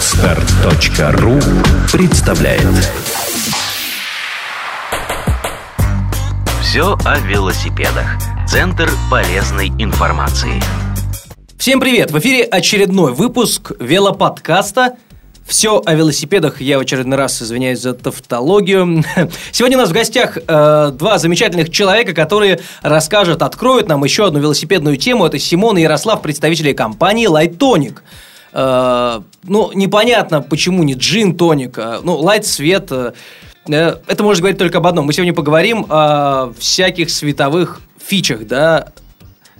Отстар.ру представляет Все о велосипедах. Центр полезной информации. Всем привет! В эфире очередной выпуск велоподкаста все о велосипедах. Я в очередной раз извиняюсь за тавтологию. Сегодня у нас в гостях э, два замечательных человека, которые расскажут, откроют нам еще одну велосипедную тему. Это Симон и Ярослав, представители компании Lightonic. Э, ну, непонятно, почему не джин тоник, а, ну, лайт свет. Э, э, это может говорить только об одном. Мы сегодня поговорим о всяких световых фичах, да,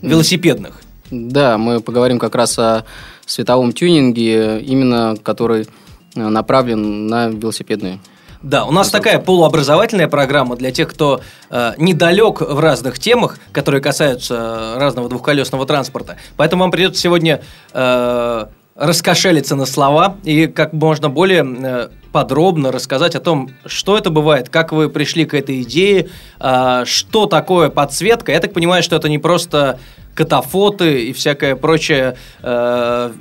велосипедных. Да, мы поговорим как раз о световом тюнинге, именно который э, направлен на велосипедные да, у нас такая полуобразовательная программа для тех, кто э, недалек в разных темах, которые касаются разного двухколесного транспорта. Поэтому вам придется сегодня э, раскошелиться на слова и как можно более э, подробно рассказать о том, что это бывает, как вы пришли к этой идее, э, что такое подсветка. Я так понимаю, что это не просто катафоты и всякая прочая э,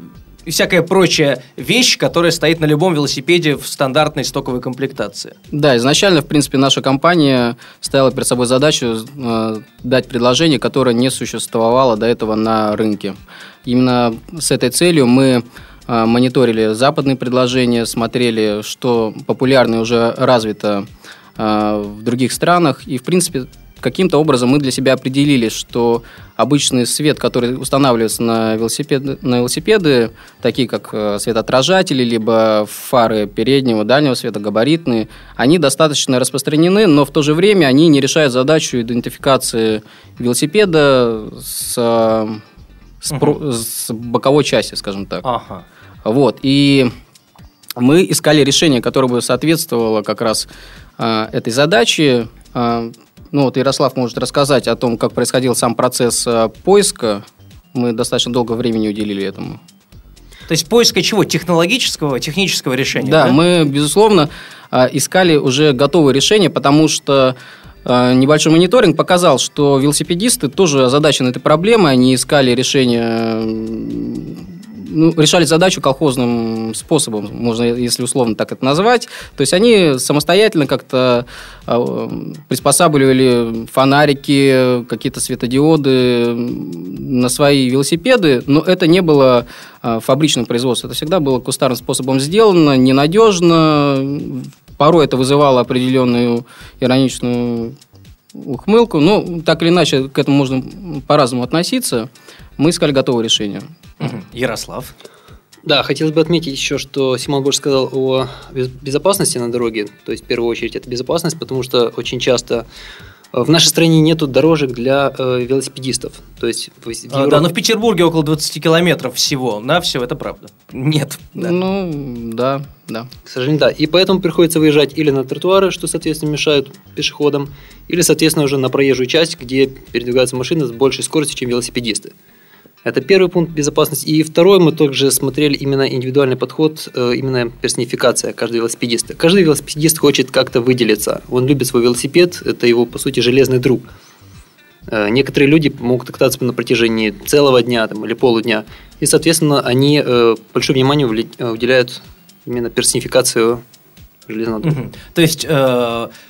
и всякая прочая вещь, которая стоит на любом велосипеде в стандартной стоковой комплектации. Да, изначально, в принципе, наша компания ставила перед собой задачу э, дать предложение, которое не существовало до этого на рынке. Именно с этой целью мы э, мониторили западные предложения, смотрели, что популярно и уже развито э, в других странах. И, в принципе, каким-то образом мы для себя определили, что обычный свет, который устанавливается на велосипеды, на велосипеды такие как э, светоотражатели, либо фары переднего, дальнего света, габаритные, они достаточно распространены, но в то же время они не решают задачу идентификации велосипеда с, с, угу. с боковой части, скажем так. Ага. Вот, и мы искали решение, которое бы соответствовало как раз э, этой задаче. Э, ну вот Ярослав может рассказать о том, как происходил сам процесс э, поиска. Мы достаточно долго времени уделили этому. То есть поиска чего? Технологического, технического решения? Да, да? мы, безусловно, искали уже готовые решения, потому что небольшой мониторинг показал, что велосипедисты тоже озадачены этой проблемой, они искали решение ну, решали задачу колхозным способом, можно, если условно так это назвать. То есть они самостоятельно как-то э, приспосабливали фонарики, какие-то светодиоды на свои велосипеды, но это не было э, фабричным производством. Это всегда было кустарным способом сделано, ненадежно. Порой это вызывало определенную ироничную ухмылку. Но так или иначе к этому можно по-разному относиться. Мы искали готовое решение. Ярослав. Да, хотелось бы отметить еще, что Симон больше сказал о безопасности на дороге. То есть, в первую очередь, это безопасность, потому что очень часто в нашей стране нету дорожек для э, велосипедистов. То есть, в Европе... а, да, но в Петербурге около 20 километров всего. На все это правда. Нет. Да. Ну, да, да. К сожалению, да. И поэтому приходится выезжать или на тротуары, что, соответственно, мешают пешеходам, или, соответственно, уже на проезжую часть, где передвигаются машины с большей скоростью, чем велосипедисты. Это первый пункт безопасности. И второй, мы также смотрели именно индивидуальный подход, э, именно персонификация каждого велосипедиста. Каждый велосипедист хочет как-то выделиться. Он любит свой велосипед, это его, по сути, железный друг. Э, некоторые люди могут кататься на протяжении целого дня там, или полудня. И, соответственно, они э, большое внимание уделяют именно персонификацию железного друга. То есть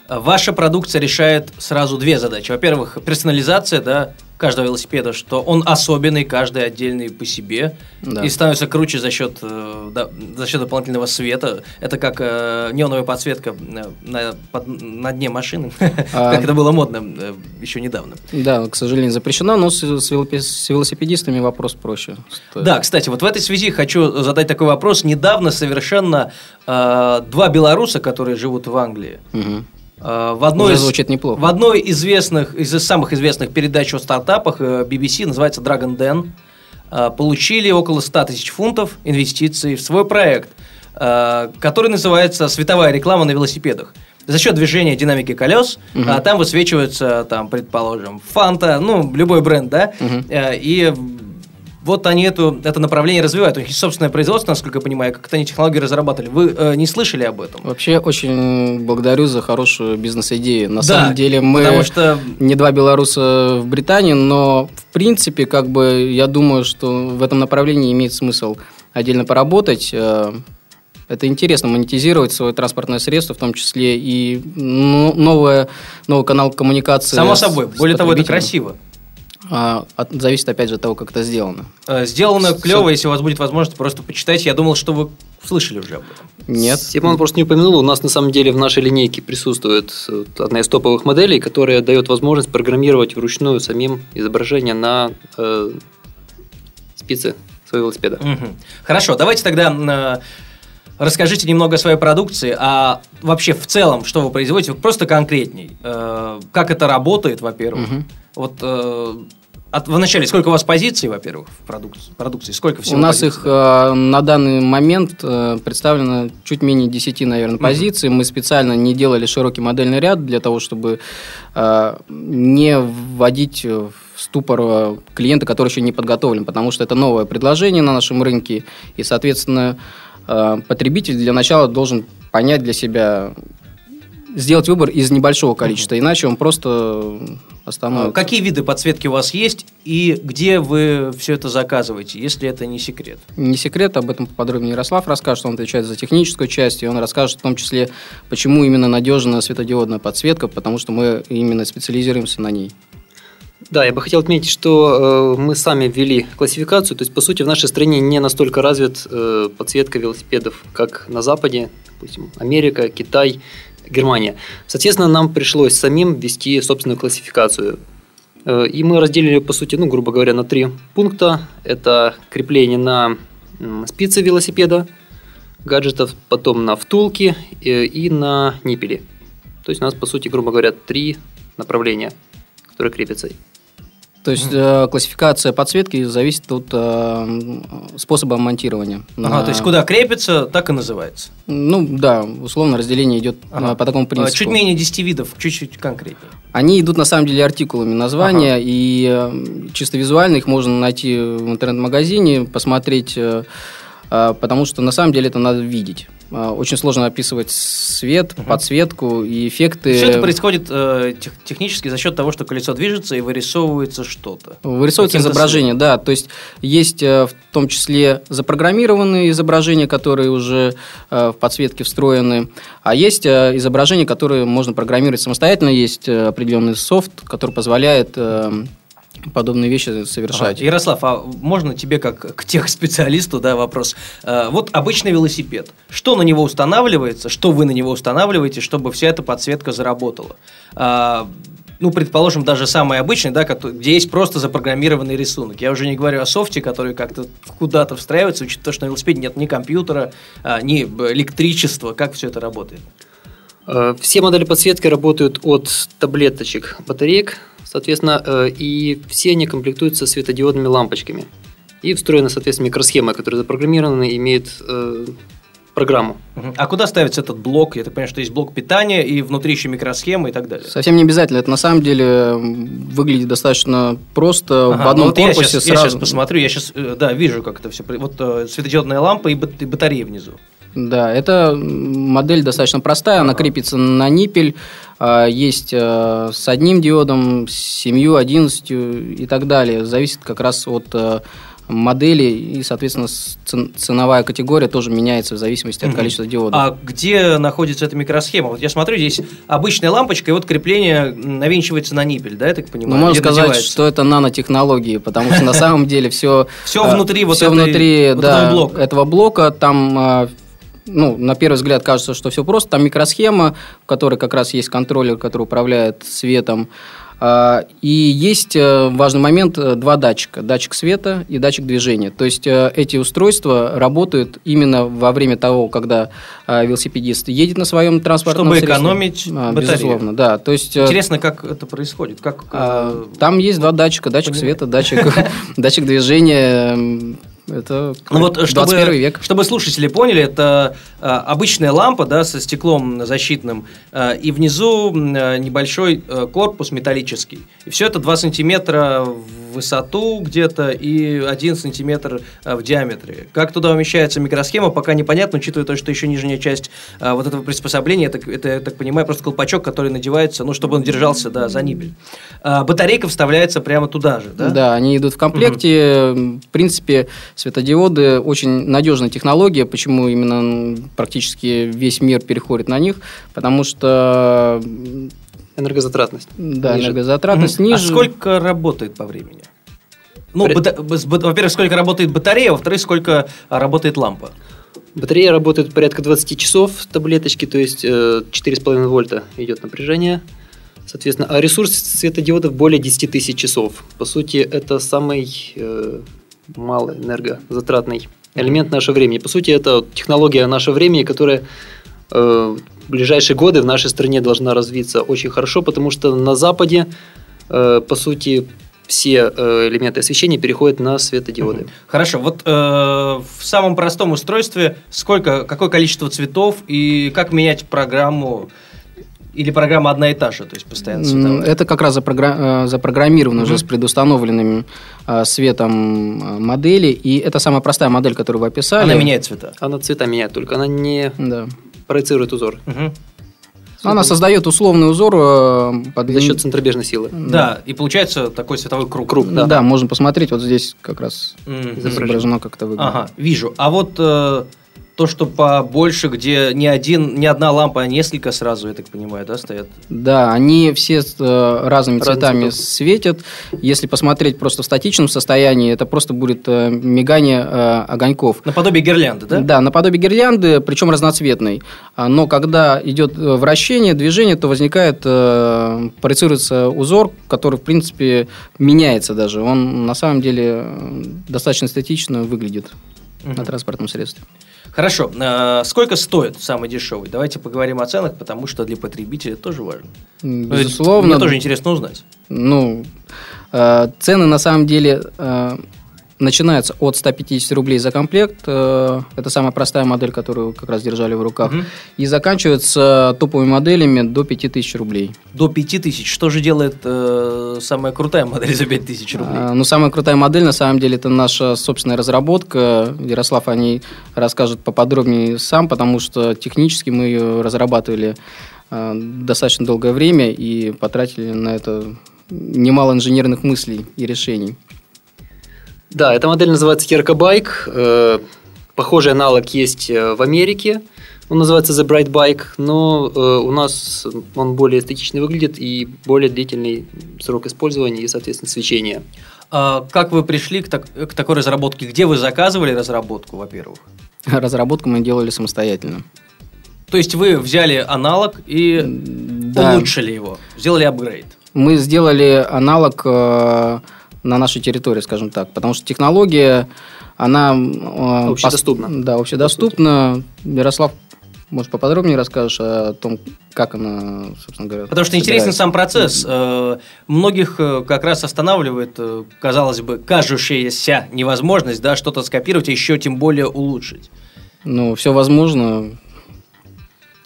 ваша продукция решает сразу две задачи. Во-первых, персонализация, да, каждого велосипеда, что он особенный, каждый отдельный по себе, да. и становится круче за счет, э, да, за счет дополнительного света. Это как э, неоновая подсветка на, под, на дне машины, а... как это было модно э, еще недавно. Да, к сожалению, запрещено, но с, с велосипедистами вопрос проще. Да, кстати, вот в этой связи хочу задать такой вопрос. Недавно совершенно э, два белоруса, которые живут в Англии, угу Э, в одной, Уже звучит неплохо. В одной из известных, из самых известных передач о стартапах BBC, э, называется Dragon Den, э, получили около 100 тысяч фунтов инвестиций в свой проект, который называется «Световая реклама на велосипедах» за счет движения динамики колес, угу. а там высвечивается, там, предположим, Фанта, ну, любой бренд, да, угу. и вот они эту, это направление развивают. У них есть собственное производство, насколько я понимаю, как-то они технологии разрабатывали. Вы э, не слышали об этом? Вообще, очень благодарю за хорошую бизнес-идею. На да, самом деле, мы потому что... не два белоруса в Британии, но, в принципе, как бы, я думаю, что в этом направлении имеет смысл отдельно поработать. Э, Это интересно монетизировать свое транспортное средство, в том числе и ну, новое, новый канал коммуникации. Само собой. Более того, это красиво. А, от- зависит, опять же, от того, как это сделано. Э, Сделано С- клево, если у вас будет возможность просто почитать. Я думал, что вы слышали уже об этом. Нет. Симон просто не упомянул, у нас на самом деле в нашей линейке присутствует э, одна из топовых моделей, которая дает возможность программировать вручную самим изображение на э, спице своего велосипеда. Мгм. Хорошо, давайте тогда э, расскажите немного о своей продукции, а вообще в целом, что вы производите, просто конкретней. Э, Как это работает, во-первых. Мгм. Вот э, от, вначале, сколько у вас позиций, во-первых, в продукции, продукции? Сколько всего У нас позиций? их э, на данный момент э, представлено чуть менее 10, наверное, позиций. Мы специально не делали широкий модельный ряд для того, чтобы э, не вводить в ступор э, клиента, который еще не подготовлен, потому что это новое предложение на нашем рынке, и, соответственно, э, потребитель для начала должен понять для себя, сделать выбор из небольшого количества, иначе он просто Э, остановится. Какие виды подсветки у вас есть и где вы все это заказываете, если это не секрет? Не секрет, об этом подробнее Ярослав расскажет, он отвечает за техническую часть, и он расскажет в том числе, почему именно надежная светодиодная подсветка, потому что мы именно специализируемся на ней. Да, я бы хотел отметить, что э, мы сами ввели классификацию, то есть, по сути, в нашей стране не настолько развит э, подсветка велосипедов, как на Западе, допустим, Америка, Китай, Германия. Соответственно, нам пришлось самим ввести собственную классификацию. Э, и мы разделили, по сути, ну, грубо говоря, на три пункта. Это крепление на м, спице велосипеда, гаджетов, потом на втулки э, и на ниппели. То есть у нас, по сути, грубо говоря, три направления, которые крепятся. То есть э, классификация подсветки зависит от э, способа монтирования. Ага, На- то есть куда крепится, так и называется. Ну да, условно разделение идет Ага. э, по такому Э, принципу. Чуть менее 10 видов, чуть-чуть конкретнее. Они идут на самом деле артикулами названия, и э, чисто визуально их можно найти в интернет-магазине, посмотреть, э, э, потому что на самом деле это надо видеть. Э, Очень сложно описывать свет, подсветку и эффекты. Все это происходит э, тех- технически за счет того, что колесо движется и вырисовывается что-то. Вырисовывается изображение, да. То есть есть э, в том числе запрограммированные изображения, которые уже э, в подсветке встроены, а есть э, изображения, которые можно программировать самостоятельно. Есть э, определенный софт, который позволяет э, подобные вещи совершать. Ага. Ярослав, а можно тебе как к техспециалисту да, вопрос? Э, Вот обычный велосипед. Что на него устанавливается, что вы на него устанавливаете, чтобы вся эта подсветка заработала? А, Ну, предположим, даже самый обычный, да, где есть просто запрограммированный рисунок. Я уже не говорю о софте, который как-то куда-то встраивается, учитывая то, что на велосипеде нет ни компьютера, а, ни б- электричества. Как все это работает? Э, Все модели подсветки работают от таблеточек батареек, соответственно, э, и все они комплектуются светодиодными лампочками. И встроена, соответственно, микросхема, которая запрограммирована и имеет э, программу. А куда ставится этот блок? Я так понимаю, что есть блок питания и внутри еще микросхема и так далее. Совсем не обязательно. Это на самом деле выглядит достаточно просто Ага, в одном ну вот я корпусе Я сразу. сейчас посмотрю, я сейчас, да, вижу, как это все. Вот э, светодиодная лампа и бат- и батарея внизу. Да, это модель достаточно простая, она крепится на ниппель, есть э, с одним диодом, с семью, одиннадцатью и так далее. Зависит как раз от э, модели и, соответственно, ценовая категория тоже меняется в зависимости от количества диодов. А где находится эта микросхема? Вот я смотрю, здесь обычная лампочка, и вот крепление навинчивается на ниппель, да, я так Ну, понимаю? можно Или сказать, надевается? что это нанотехнологии, потому что на самом деле все все этой- внутри вот этого блока. Там, а, ну, на первый взгляд кажется, что все просто. Там микросхема, в которой как раз есть контроллер, который управляет светом. А, И есть э, важный момент, э, два датчика. Датчик света и датчик движения. То есть э, эти устройства работают именно во время того, когда велосипедист едет на своем транспортном Чтобы средстве. экономить А, батарею. Безусловно, да. То есть, Интересно, как это происходит? Как, а, Там есть два датчика, датчик понимаю. света, датчик, датчик движения. Это Ну вот, чтобы, 21 век. чтобы слушатели поняли, это э, обычная лампа, да, со стеклом защитным, э, и внизу э, небольшой э, корпус металлический. И все это 2 сантиметра в высоту где-то и 1 сантиметр э, в диаметре. Как туда умещается микросхема, пока непонятно, учитывая то, что еще нижняя часть э, вот этого приспособления, это, это, я так понимаю, просто колпачок, который надевается, ну, чтобы он держался, да, за нибель. А батарейка вставляется прямо туда же, да? Да, они идут в комплекте. В принципе, светодиоды очень надежная технология. Почему именно практически весь мир переходит на них? Потому что Энергозатратность. да, Ниже. энергозатратность Мгм. ниже. А сколько работает по времени? Ну, При- бата- во-первых, сколько работает батарея, во-вторых, сколько работает лампа. Батарея работает порядка 20 часов таблеточки, то есть э, 4,5 вольта идет напряжение. Соответственно, а ресурс светодиодов более 10 тысяч часов. По сути, это самый э, малый энергозатратный элемент нашего времени. По сути, это технология нашего времени, которая э, в ближайшие годы в нашей стране должна развиться очень хорошо, потому что на Западе, э, по сути, все э, элементы освещения переходят на светодиоды. Хорошо, вот э, в самом простом устройстве сколько, какое количество цветов и как менять программу? Или программа одна и та же, то есть постоянно М, цветовая? Это как раз запрогра- э, запрограммировано уже Мгм. с предустановленным э, светом э, модели. И это самая простая модель, которую вы описали. Она меняет цвета. Она цвета меняет только, она не Да. Проецирует узор. Мгм. Она создает условный узор э, под За счет центробежной силы. Да, и получается такой световой круг. Круг, Да, да. можно посмотреть. Вот здесь как раз Мгм. изображено, как это выглядит. Ага, вижу. А вот э, то, что побольше, где не один, не одна лампа, а несколько сразу, я так понимаю, да, стоят? Да, они все с, э, разными Разных цветами цветов. светят. Если посмотреть просто в статичном состоянии, это просто будет э, мигание э, огоньков. Наподобие гирлянды, да? Да, наподобие гирлянды, причем разноцветной. А, Но когда идет э, вращение, движение, то возникает, э, проецируется узор, который, в принципе, меняется даже. Он на самом деле э, достаточно эстетично выглядит Мгм. на транспортном средстве. Хорошо. э, сколько стоит самый дешевый? Давайте поговорим о ценах, потому что для потребителя это тоже важно. Безусловно. Мне тоже интересно узнать. Ну, э, цены на самом деле э, начинаются от 150 рублей за комплект. э, это самая простая модель, которую как раз держали в руках. Мгм. И заканчиваются топовыми моделями до 5000 рублей. До 5000. Что же делает э, самая крутая модель за 5000 рублей? А, Ну, самая крутая модель, на самом деле, это наша собственная разработка. Ярослав о ней расскажет поподробнее сам, потому что технически мы ее разрабатывали э, достаточно долгое время и потратили на это немало инженерных мыслей и решений. Да, эта модель называется Яркобайк. Э, Похожий аналог есть э, в Америке. Он называется The Bright Bike, но э, у нас он более эстетично выглядит и более длительный срок использования и, соответственно, свечения. А как вы пришли к, так- к такой разработке? Где вы заказывали разработку, во-первых? Разработку мы делали самостоятельно. То есть вы взяли аналог и Да. улучшили его, сделали апгрейд. Мы сделали аналог э, на нашей территории, скажем так, потому что технология, она... э, Общедоступна. пос- Да, общедоступна. Ярослав, может, поподробнее расскажешь о том, как она, собственно говоря, Потому что интересен сам процесс. Э, Многих э, как раз останавливает, казалось бы, кажущаяся невозможность да, что-то скопировать, а еще тем более улучшить. Ну, все возможно.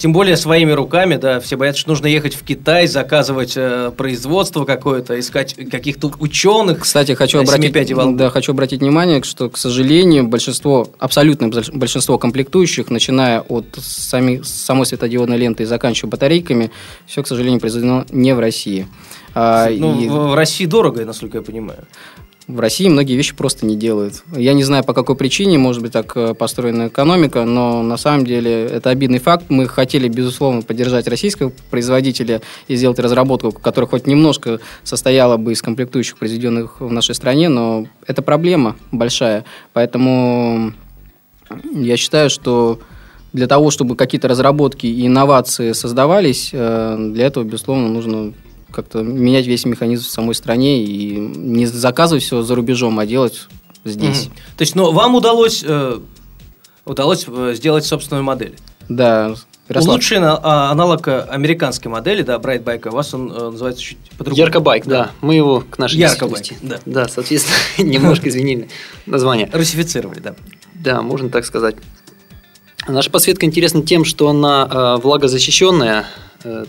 Тем более своими руками, да, все боятся, что нужно ехать в Китай, заказывать э, производство какое-то, искать каких-то ученых. Кстати, хочу Да, обратить, да, хочу обратить внимание, что, к сожалению, большинство, абсолютное больш- большинство комплектующих, начиная от сами, самой светодиодной ленты и заканчивая батарейками, все, к сожалению, произведено не в России. А, Ну, и в, в России дорого, насколько я понимаю. В России многие вещи просто не делают. Я не знаю, по какой причине, может быть, так э, построена экономика, но на самом деле это обидный факт. Мы хотели, безусловно, поддержать российского производителя и сделать разработку, которая хоть немножко состояла бы из комплектующих, произведенных в нашей стране, но это проблема большая. Поэтому я считаю, что для того, чтобы какие-то разработки и инновации создавались, э, для этого, безусловно, нужно как-то менять весь механизм в самой стране и не заказывать все за рубежом, а делать здесь. Мгм. То есть, ну, вам удалось, э, удалось э, сделать собственную модель. Да, Ярослав, Улучшенный а, аналог э, американской модели, да, Bright Bike, у вас он э, называется чуть по-другому. Яркобайк, да. Мы его к нашей Яркобайк, действительности- да. Да, соответственно, немножко изменили название. Русифицировали, да. Да, можно так сказать. Наша подсветка интересна тем, что она э, влагозащищенная. Э,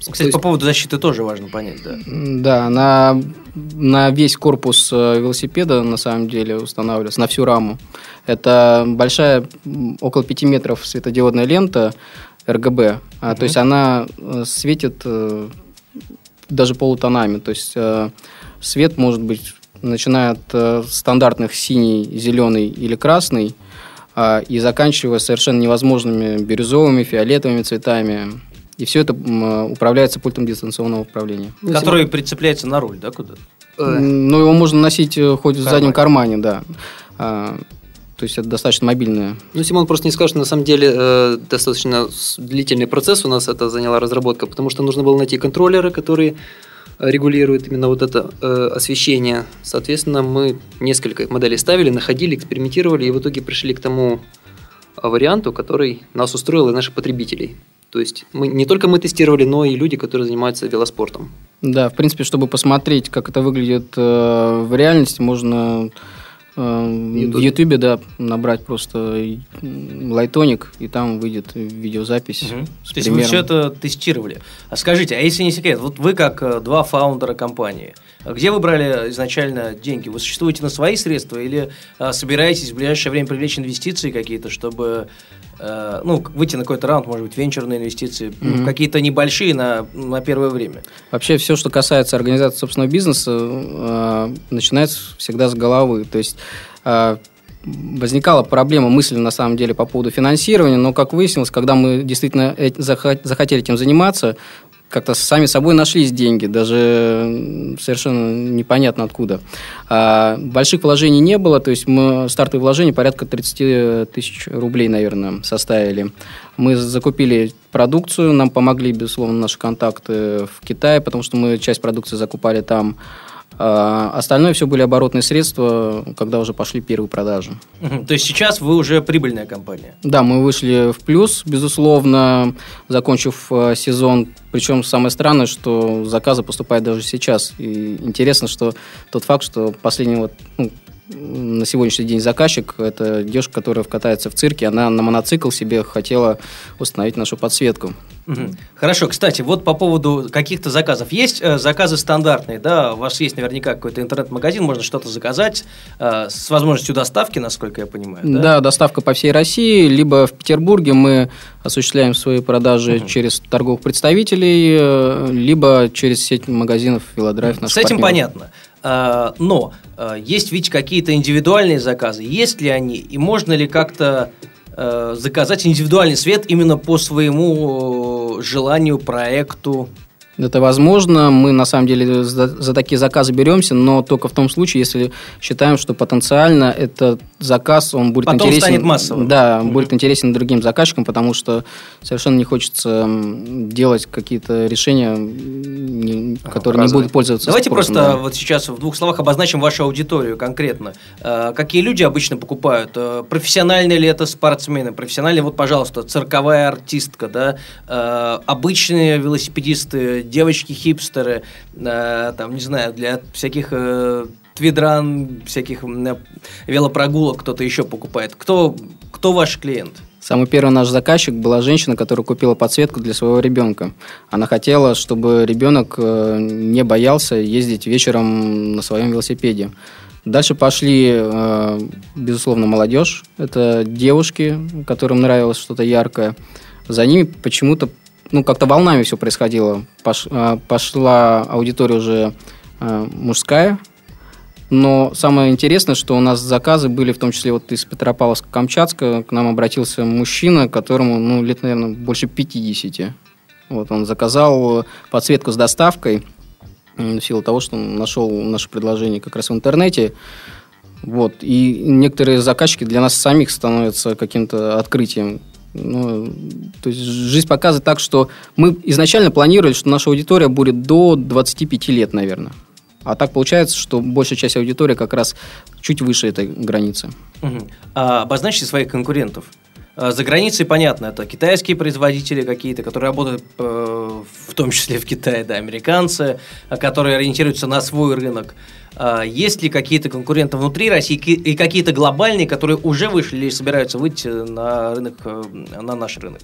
Кстати, есть- по поводу защиты тоже важно понять, да. Да, на, на весь корпус э, велосипеда на самом деле устанавливается, на всю раму. Это большая, около 5 метров светодиодная лента РГБ. А, То есть она э, светит э, даже полутонами. То есть э, свет может быть начиная от э, стандартных синий, зеленый или красный, а, и заканчивая совершенно невозможными бирюзовыми, фиолетовыми цветами. И все это управляется пультом дистанционного управления. Ну, Который прицепляется на руль, да, куда-то? Э, Ну, его можно носить э, хоть в кармане. заднем кармане, да. А, то есть это достаточно мобильное. Ну, Симон просто не скажет, на самом деле э, достаточно длительный процесс у нас это заняла разработка, потому что нужно было найти контроллеры, которые э, регулируют именно вот это э, освещение. Соответственно, мы несколько моделей ставили, находили, экспериментировали и в итоге пришли к тому варианту, который нас устроил и наших потребителей. То есть мы, не только мы тестировали, но и люди, которые занимаются велоспортом. Да, в принципе, чтобы посмотреть, как это выглядит э, в реальности, можно э, в Ютубе. Да, набрать просто лайтоник, и там выйдет видеозапись. С То есть вы все это тестировали. А скажите, а если не секрет, вот вы как э, два фаундера компании, а где вы брали изначально деньги? Вы существуете на свои средства или а, собираетесь в ближайшее время привлечь инвестиции какие-то, чтобы э, ну, выйти на какой-то раунд, может быть, венчурные инвестиции, Мгм. какие-то небольшие на, на первое время? Вообще все, что касается организации собственного бизнеса, э, начинается всегда с головы. То есть э, возникала проблема мысли на самом деле по поводу финансирования, но как выяснилось, когда мы действительно захотели этим заниматься, как-то сами собой нашлись деньги, даже совершенно непонятно откуда. А, больших вложений не было, то есть мы стартовые вложения порядка 30 тысяч рублей, наверное, составили. Мы закупили продукцию, нам помогли, безусловно, наши контакты в Китае, потому что мы часть продукции закупали там. А, Остальное все были оборотные средства, когда уже пошли первые продажи. То есть сейчас вы уже прибыльная компания. Да, мы вышли в плюс, безусловно, закончив э, сезон. Причем самое странное, что заказы поступают даже сейчас. И интересно, что тот факт, что последний вот, ну, на сегодняшний день заказчик, это девушка, которая катается в цирке, она на моноцикл себе хотела установить нашу подсветку. Хорошо, кстати, вот по поводу каких-то заказов. Есть э, заказы стандартные, да? У вас есть наверняка какой-то интернет-магазин, можно что-то заказать э, с возможностью доставки, насколько я понимаю. Да? Да. доставка по всей России, либо в Петербурге мы осуществляем свои продажи через торговых представителей, э, либо через сеть магазинов Велодрайв. С этим партнеров. понятно. А, Но а, есть ведь какие-то индивидуальные заказы. Есть ли они? И можно ли как-то э, заказать индивидуальный свет именно по своему э, желанию, проекту? Это возможно. Мы на самом деле за, за такие заказы беремся, но только в том случае, если считаем, что потенциально этот заказ он будет Потом интересен. станет массовым. Да, Мгм. будет интересен другим заказчикам, потому что совершенно не хочется делать какие-то решения, не- которые не разовые. будут пользоваться. Давайте спросом, просто да. вот сейчас в двух словах обозначим вашу аудиторию конкретно. Э, Какие люди обычно покупают? Э, Профессиональные ли это спортсмены? Профессиональные, вот, пожалуйста, цирковая артистка, да? Э, Обычные велосипедисты, девочки-хипстеры, э, там, не знаю, для всяких э, твидран, всяких э, велопрогулок кто-то еще покупает. Кто, кто ваш клиент? Самый первый наш заказчик была женщина, которая купила подсветку для своего ребенка. Она хотела, чтобы ребенок э, не боялся ездить вечером на своем велосипеде. Дальше пошли, э, безусловно, молодежь. Это девушки, которым нравилось что-то яркое. За ними почему-то, ну, как-то волнами все происходило. Пош- э, пошла аудитория уже э, мужская, но самое интересное, что у нас заказы были, в том числе вот из Петропавловска-Камчатска, к нам обратился мужчина, которому, ну, лет, наверное, больше 50. Вот он заказал подсветку с доставкой в силу того, что он нашел наше предложение как раз в интернете. Вот. И некоторые заказчики для нас самих становятся каким-то открытием. Ну, то есть жизнь показывает так, что мы изначально планировали, что наша аудитория будет до 25 лет, наверное. А так получается, что большая часть аудитории как раз чуть выше этой границы. Мгм. А обозначьте своих конкурентов. А, За границей, понятно, это китайские производители какие-то, которые работают э, в том числе в Китае, да, американцы, а, которые ориентируются на свой рынок. А Есть ли какие-то конкуренты внутри России и какие-то глобальные, которые уже вышли или собираются выйти на рынок, э, на наш рынок?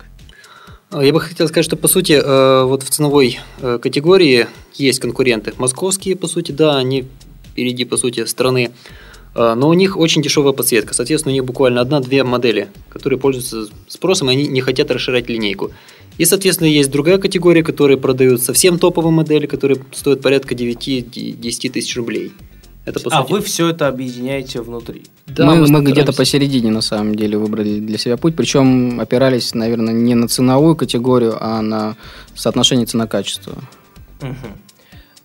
Я бы хотел сказать, что по сути э, вот в ценовой э, категории есть конкуренты. Московские, по сути, да, они впереди, по сути, страны. Э, Но у них очень дешевая подсветка. Соответственно, у них буквально одна-две модели, которые пользуются спросом, и они не хотят расширять линейку. И, соответственно, есть другая категория, которые продают совсем топовые модели, которые стоят порядка 9-10 тысяч рублей. Это, по а сути, вы все это объединяете внутри. Да, мы, мы стараемся. где-то посередине, на самом деле, выбрали для себя путь. Причем опирались, наверное, не на ценовую категорию, а на соотношение цена-качество.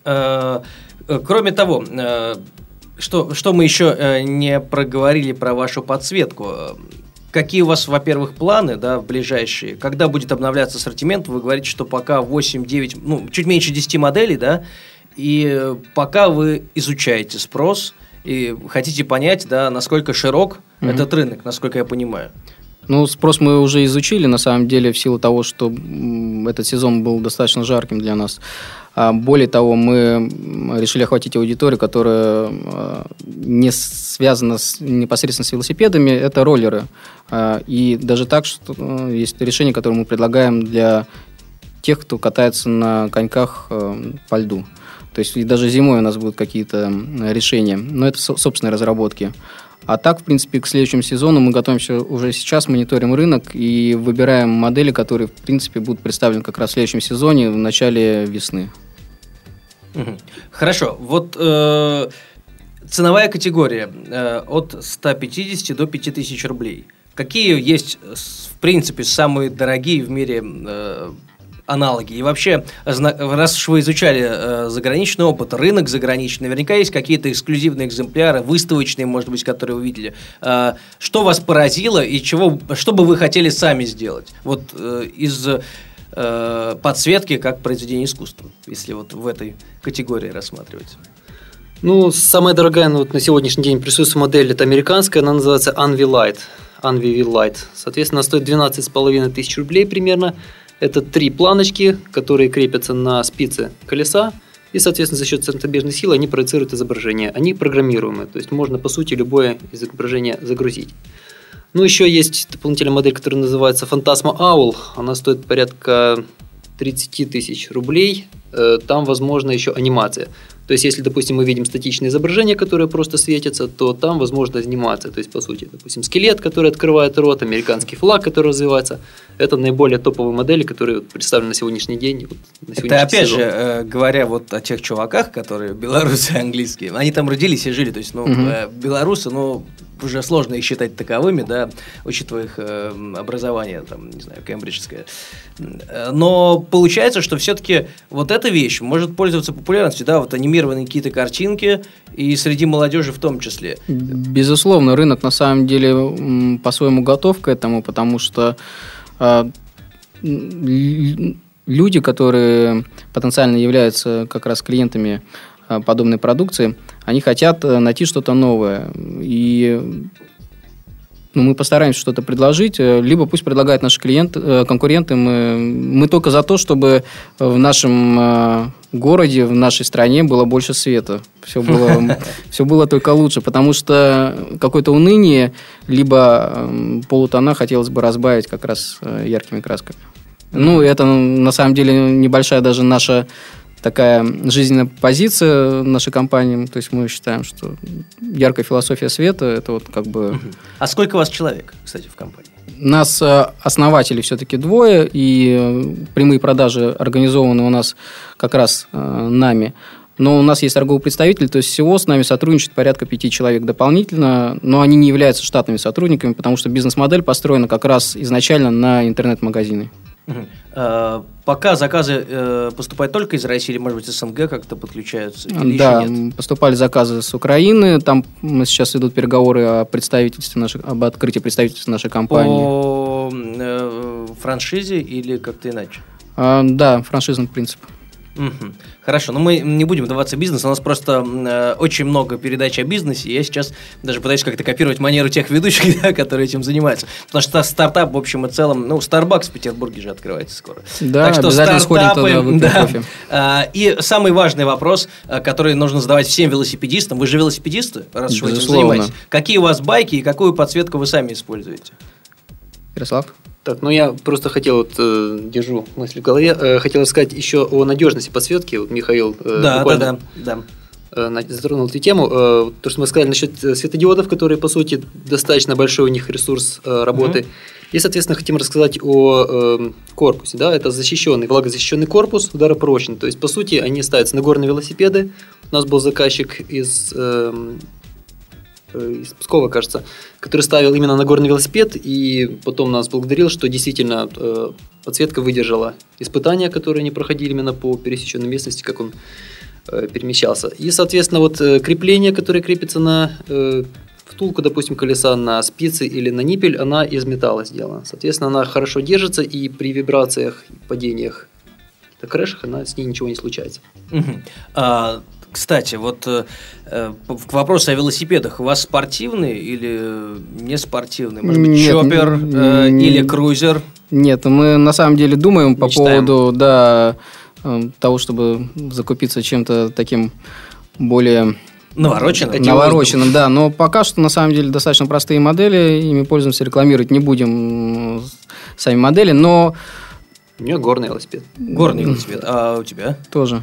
Э, Кроме того, э, что, что мы еще э, не проговорили про вашу подсветку? Какие у вас, во-первых, планы да, в ближайшие? Когда будет обновляться ассортимент? Вы говорите, что пока 8-9, ну, чуть меньше 10 моделей, да? И пока вы изучаете спрос и хотите понять, да, насколько широк Мгм. этот рынок, насколько я понимаю. Ну, спрос мы уже изучили, на самом деле, в силу того, что этот сезон был достаточно жарким для нас. А более того, мы решили охватить аудиторию, которая э, не связана с, непосредственно с велосипедами, это роллеры. А, И даже так, что э, есть решение, которое мы предлагаем для тех, кто катается на коньках э, по льду. То есть и даже зимой у нас будут какие-то решения. Но это со- собственные разработки. А так, в принципе, к следующему сезону мы готовимся уже сейчас, мониторим рынок и выбираем модели, которые, в принципе, будут представлены как раз в следующем сезоне, в начале весны. Хорошо, вот э, ценовая категория э, от 150 до 5000 рублей. Какие есть, э, в принципе, самые дорогие в мире э, аналоги? И вообще, раз уж вы изучали э, заграничный опыт, рынок заграничный, наверняка есть какие-то эксклюзивные экземпляры, выставочные, может быть, которые вы видели. Э, что вас поразило и чего, что бы вы хотели сами сделать? Вот э, из э, подсветки как произведение искусства, если вот в этой категории рассматривать. Ну, самая дорогая ну, вот на сегодняшний день присутствует модель, это американская, она называется Anvi Light. Anvi Light. Соответственно, она стоит 12,5 тысяч рублей примерно. Это три планочки, которые крепятся на спице колеса. И, соответственно, за счет центробежной силы они проецируют изображение. Они программируемые, то есть можно, по сути, любое изображение загрузить. Ну, еще есть дополнительная модель, которая называется Phantasma Owl. Она стоит порядка 30 тысяч рублей. Э, Там, возможно, еще анимация. То есть, если, допустим, мы видим статичное изображение, которое просто светится, то там возможно анимация. То есть, по сути, допустим, скелет, который открывает рот, американский флаг, который развивается. Это наиболее топовые модели, которые представлены на сегодняшний день. вот на Это сегодняшний опять сезон. же, э, говоря вот о тех чуваках, которые белорусы английские, они там родились и жили, то есть, ну, э, белорусы, ну, уже сложно их считать таковыми, да, учитывая их э, образование, там, не знаю, кембриджское. Но получается, что все-таки вот эта вещь может пользоваться популярностью, да, вот анимированные какие-то картинки, и среди молодежи в том числе. Безусловно, рынок на самом деле по-своему готов к этому, потому что а, люди, которые потенциально являются как раз клиентами а, подобной продукции, они хотят э, найти что-то новое. И ну, мы постараемся что-то предложить, э, либо пусть предлагают наши клиенты, э, конкуренты. Мы, мы только за то, чтобы в нашем городе, в нашей стране было больше света. Все было, все было только лучше, потому что какое-то уныние, либо полутона хотелось бы разбавить как раз яркими красками. Ну, это на самом деле небольшая даже наша такая жизненная позиция нашей компании. То есть мы считаем, что яркая философия света это вот как бы А сколько у вас человек, кстати, в компании? нас э, основателей все-таки двое, и прямые продажи организованы у нас как раз э, нами. Но у нас есть торговый представитель, то есть всего с нами сотрудничает порядка пяти человек дополнительно, но они не являются штатными сотрудниками, потому что бизнес-модель построена как раз изначально на интернет-магазины. Э, Пока заказы э, поступают только из России, или, может быть, СНГ как-то подключаются? Или да, поступали заказы с Украины, там м, сейчас идут переговоры о представительстве нашей, об открытии представительства нашей компании. По э, франшизе или как-то иначе? А, да, франшизный принцип. Мгм. Хорошо, но мы не будем вдаваться в бизнес. У нас просто э, очень много передач о бизнесе. и Я сейчас даже пытаюсь как-то копировать манеру тех ведущих, да, которые этим занимаются. Потому что стартап, в общем и целом, ну, Starbucks в Петербурге же открывается скоро. Да, обязательно сходим туда да. кофе. А, И самый важный вопрос, а, который нужно задавать всем велосипедистам. Вы же велосипедисты, раз уж вы этим занимаетесь. Какие у вас байки и какую подсветку вы сами используете? Ярослав? Так, ну я просто хотел, вот, э, держу мысль в голове, э, хотел сказать еще о надежности подсветки. Вот Михаил э, Да, да, буквально, да, да. э, затронул эту тему. Э, то, что мы сказали насчет э, светодиодов, которые, по сути, достаточно большой у них ресурс э, работы. И, соответственно, хотим рассказать о э, корпусе. Да? Это защищенный, влагозащищенный корпус, ударопрочный. То есть, по сути, они ставятся на горные велосипеды. У нас был заказчик из, э, из Пскова, кажется, который ставил именно на горный велосипед и потом нас благодарил, что действительно э, подсветка выдержала испытания, которые они проходили именно по пересеченной местности, как он э, перемещался. И, соответственно, вот э, крепление, которое крепится на э, втулку, допустим, колеса на спицы или на ниппель, она из металла сделана. Соответственно, она хорошо держится и при вибрациях, падениях, крэшах, она с ней ничего не случается. Мгм. А, кстати, вот э, э, к вопросу о велосипедах. У вас спортивный или не спортивный? Может быть, Нет, чоппер э, н- или крузер? Нет, мы на самом деле думаем по Мечтаем. поводу да, э, того, чтобы закупиться чем-то таким более Навороченный? Эти навороченным, да. Но пока что на самом деле достаточно простые модели, ими пользуемся, рекламировать не будем сами модели, но У нее горный велосипед. Горный велосипед. А у тебя? тоже.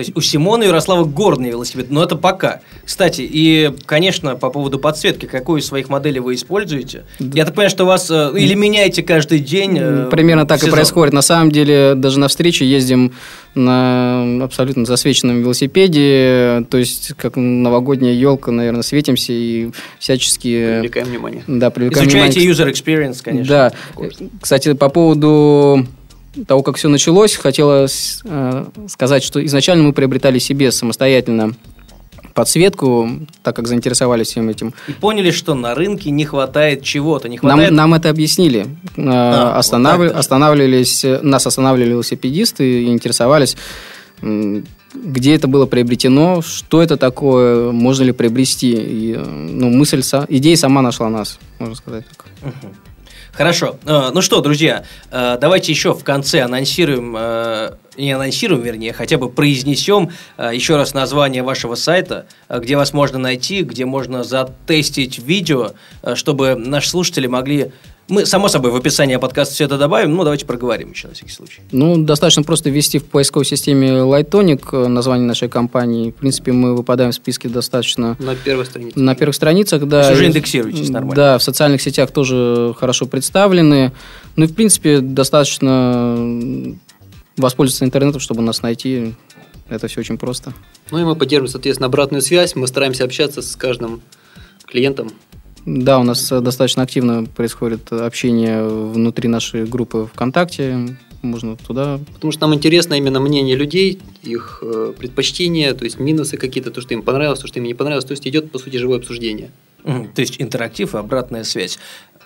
То есть у Симона и Ярослава горный велосипед, но это пока. Кстати, и, конечно, по поводу подсветки, какую из своих моделей вы используете? Я так понимаю, что вас э, или меняете каждый день? э, Примерно так в и сезон? происходит. На самом деле, даже на встрече ездим на абсолютно засвеченном велосипеде, то есть как новогодняя елка, наверное, светимся и всячески Привлекаем внимание. да, привлекаем Изучаете внимание. user experience, конечно. Да. Кстати, по поводу того, как все началось, хотелось э, сказать, что изначально мы приобретали себе самостоятельно подсветку, так как заинтересовались всем этим. И поняли, что на рынке не хватает чего-то, не Нам, хватает... нам это объяснили. Э, А, вот останав- даже. Останавливались, нас останавливали велосипедисты и интересовались, где это было приобретено, что это такое, можно ли приобрести. И, э, ну, мысль, идея сама нашла нас, можно сказать так. Мгм. Хорошо. Э, Ну что, друзья, э, давайте еще в конце анонсируем, э, не анонсируем, вернее, хотя бы произнесем еще раз название вашего сайта, где вас можно найти, где можно затестить видео, чтобы наши слушатели могли... Мы, само собой, в описании подкаста все это добавим, но давайте проговорим еще на всякий случай. Ну, достаточно просто ввести в поисковой системе Lightonic э, название нашей компании. В принципе, мы выпадаем в списке достаточно На первой странице. на первых страницах, да. Уже И- индексируетесь нормально. Да, в социальных сетях тоже хорошо представлены. Ну и, в принципе, достаточно воспользоваться интернетом, чтобы нас найти. Это все очень просто. Ну и мы поддерживаем, соответственно, обратную связь. Мы стараемся общаться с каждым клиентом. Да, у нас э, достаточно активно происходит общение внутри нашей группы ВКонтакте. Можно туда Потому что нам интересно именно мнение людей, их э, предпочтения, то есть минусы какие-то, то, что им понравилось, то, что им не понравилось. То есть идет, по сути, живое обсуждение. То есть интерактив и обратная связь.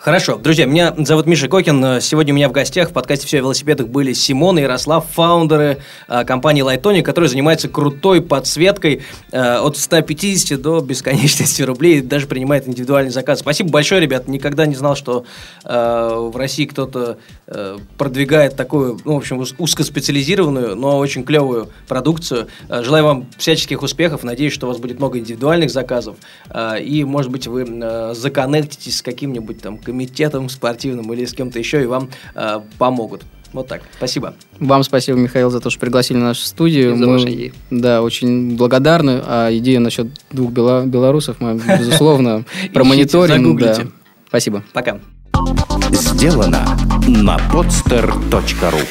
Хорошо, друзья, меня зовут Миша Кокин. Сегодня у меня в гостях в подкасте «Все о велосипедах» были Симон и Ярослав, фаундеры э, компании Lightonic, которые занимаются крутой подсветкой э, от 150 до бесконечности рублей, даже принимает индивидуальный заказ. Спасибо большое, ребят. Никогда не знал, что э, в России кто-то продвигает такую, ну, в общем, узкоспециализированную, но очень клевую продукцию. Желаю вам всяческих успехов. Надеюсь, что у вас будет много индивидуальных заказов. И, может быть, вы законнектитесь с каким-нибудь там комитетом спортивным или с кем-то еще, и вам э, помогут. Вот так. Спасибо. Вам спасибо, Михаил, за то, что пригласили в нашу студию. И за ваши идеи. Да, очень благодарны. А идея насчет двух бела- белорусов мы, безусловно, промониторим. да. Спасибо. Пока. Сделано на podster.ru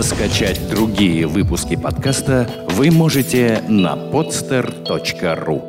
Скачать другие выпуски подкаста вы можете на podster.ru